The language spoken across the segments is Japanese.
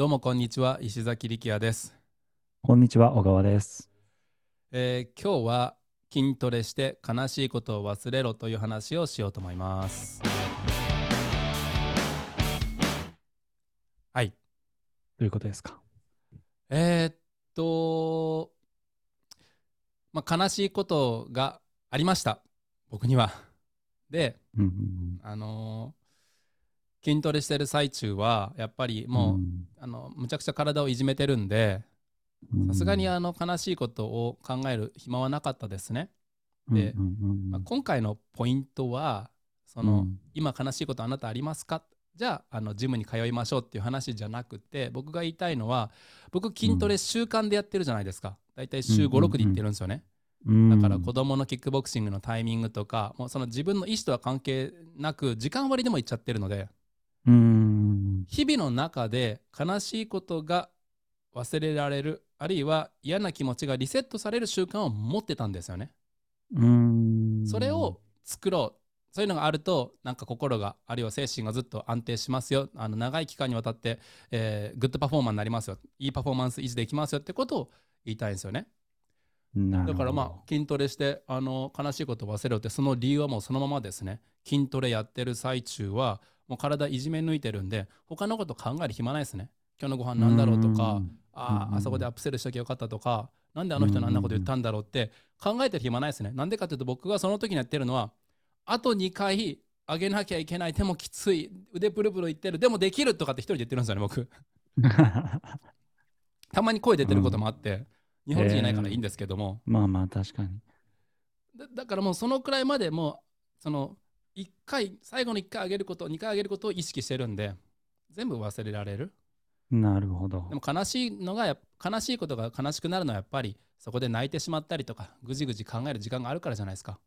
どうもこんにちは石崎力也です、こんにちは、小川です。えー今日は筋トレして悲しいことを忘れろという話をしようと思います。はい。どういうことですか？えーっとまあ悲しいことがありました。僕には。でうんうんあのー筋トレしてる最中はやっぱりうん。もう、あのむちゃくちゃ体をいじめてるんでうんさすがにあの悲しいことを考える暇はなかったですね。でうんうんうん。まあ、今回のポイントはその、うん。今悲しいことあなたありますか？じゃああのジムに通いましょうっていう話じゃなくて僕が言いたいのは僕筋トレ習慣でやってるじゃないですか。大体週うんうんうん。56で行ってるんですよね、うん。だから子供のキックボクシングのタイミングとかもうその自分の意思とは関係なく時間割でも行っちゃってるのでうん。日々の中で悲しいことが忘れられるあるいは嫌な気持ちがリセットされる習慣を持ってたんですよね。うん。それを作ろう。そういうのがあるとなんか心があるいは精神がずっと安定しますよ。あの長い期間にわたって、えーグッドパフォーマーになりますよ。いいパフォーマンス維持できますよってことを言いたいんですよね。だからまあ筋トレしてあの悲しいことを忘れろってその理由はもうそのままですね。筋トレやってる最中はもう体いじめ抜いてるんで他のこと考える暇ないですね。今日のご飯なんだろうとかあうんああそこでアップセルしときゃよかったとかなんであの人のあんなこと言ったんだろうって考えてる暇ないですね。なんでかっていうと僕がその時にやってるのはあと2回上げなきゃいけない。でもきつい。腕プルプルいってる。でもできるとかって一人で言ってるんですよね僕。たまに声出てることもあって、日本人いないからいいんですけども、まあまあ確かに。だだからもうそのくらいまでもうその1回最後の1回上げること2回上げることを意識してるんで全部忘れられるなるほどで。も悲しいのが悲しいことが悲しくなるのはやっぱりそこで泣いてしまったりとかぐじぐじ考える時間があるからじゃないですか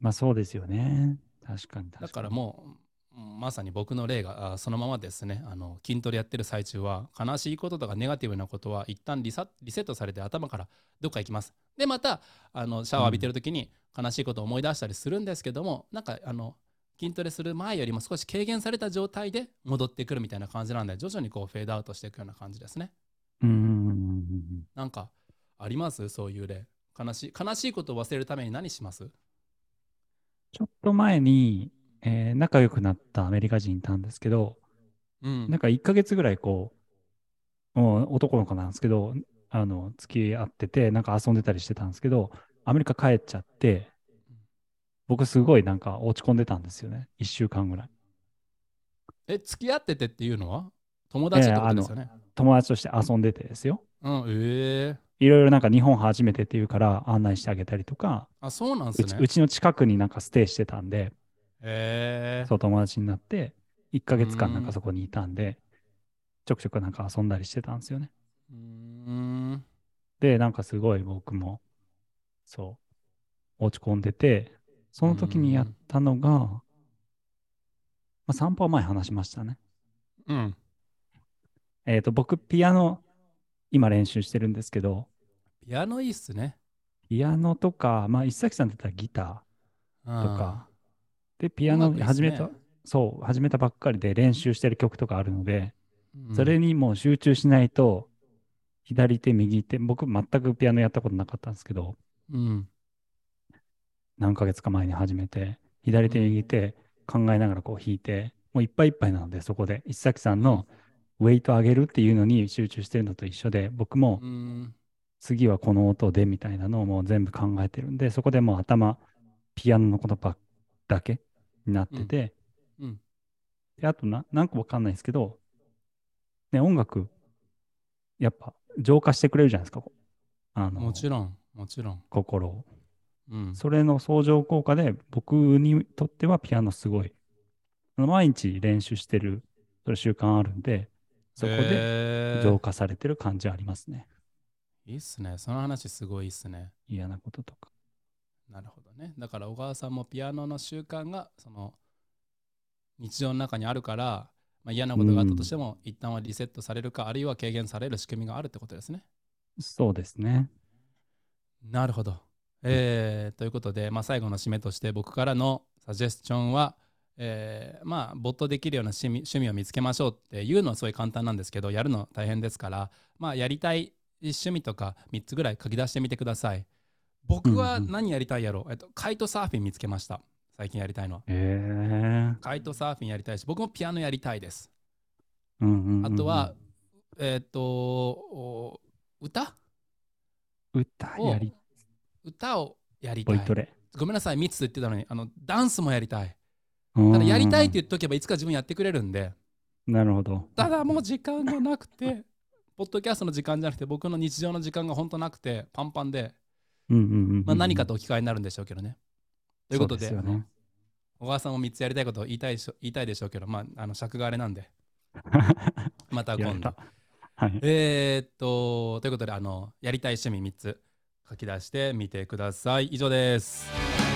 まあそうですよね。確かに確かに。だからもうまさに僕の例があそのままですねあの筋トレやってる最中は悲しいこととかネガティブなことは一旦リサリセットされて頭からどっか行きますでまたあのシャワー浴びてる時に悲しいことを思い出したりするんですけども、なんかあの筋トレする前よりも少し軽減された状態で戻ってくるみたいな感じなんで徐々にこうフェードアウトしていくような感じですね。うんなんかあります？そういう例。悲しい悲しいことを忘れるために何します？ちょっと前に、えー仲良くなったアメリカ人いたんですけど、うん。なんか1ヶ月ぐらいこう、もう男の子なんですけど、あの、付き合ってて、なんか遊んでたりしてたんですけど、アメリカ帰っちゃって、僕すごいなんか落ち込んでたんですよね。1週間ぐらい。え付き合っててっていうのは？友達とですよね、友達として遊んでてですよ。うんええいろいろなんか日本初めてっていうから案内してあげたりとか、あそうなんですねうちうちの近くになんかステイしてたんで、ええそう友達になって、1ヶ月間なんうんかそこにいたんで、ちょくちょくなんか遊んだりしてたんですよね。うーんで、なんかすごい僕も、そう、落ち込んでて、その時にやったのが、まあ、散歩は前話しましたね。うん。えっ、と、僕、ピアノ、今練習してるんですけど、ピアノいいっすね。ピアノとか、まあ、石崎さんだったらギタとーとか、で、ピアノ始めた、そう、始めたばっかりで練習してる曲とかあるので、うん。それにもう集中しないと、左手、右手、僕全くピアノやったことなかったんですけど、うん。何ヶ月か前に始めて、左手、うん。右手考えながらこう弾いて、もういっぱいいっぱいなので、そこで石崎さんのウェイト上げるっていうのに集中してるのと一緒で、僕もうん。次はこの音でみたいなのをもう全部考えてるんで、そこでもう頭、ピアノのことばっだけになってて、うん。であとな何個わかんないですけど、ね、音楽、やっぱ浄化してくれるじゃないですか、あのもちろんもちろん心を。うんそれの相乗効果で僕にとってはピアノすごい。毎日練習してるそれ習慣あるんで、そこで浄化されてる感じありますね。いいっすねその話すごいっすね嫌なこととか。なるほどねだから小川さんもピアノの習慣がその日常の中にあるから、まあ、嫌なことがあったとしても、一旦はリセットされるかあるいは軽減される仕組みがあるってことですねそうですね。なるほど。えーということで、まあ、最後の締めとして僕からのサジェスチョンは、えーまあ没頭できるような趣味趣味を見つけましょうっていうのはすごい簡単なんですけどやるの大変ですからまあやりたい趣味とか3つぐらい書き出してみてください。僕は何やりたいやろう、えっと、カイトサーフィン見つけました。最近やりたいのは。ええカイトサーフィンやりたいし僕もピアノやりたいです。うんうんうんうん。あとは、えっ、とお歌？歌やり、歌をやりたい。ごめんなさい3つ言ってたのにあのダンスもやりたいたただやりたいって言っとけばいつか自分やってくれるんでなるほど。ただもう時間がなくて ポッドキャストの時間じゃなくて僕の日常の時間が本当なくてパンパンで、うんうんうんうんまあ、何かと置き換えになるんでしょうけどね。ということででね。小川さんも3つやりたいことを言いたいでしょ言いたいでしょうけど、まあ、あの尺があれなんで また今度。はい。えー、っとということであのやりたい趣味3つ書き出してみてください以上です。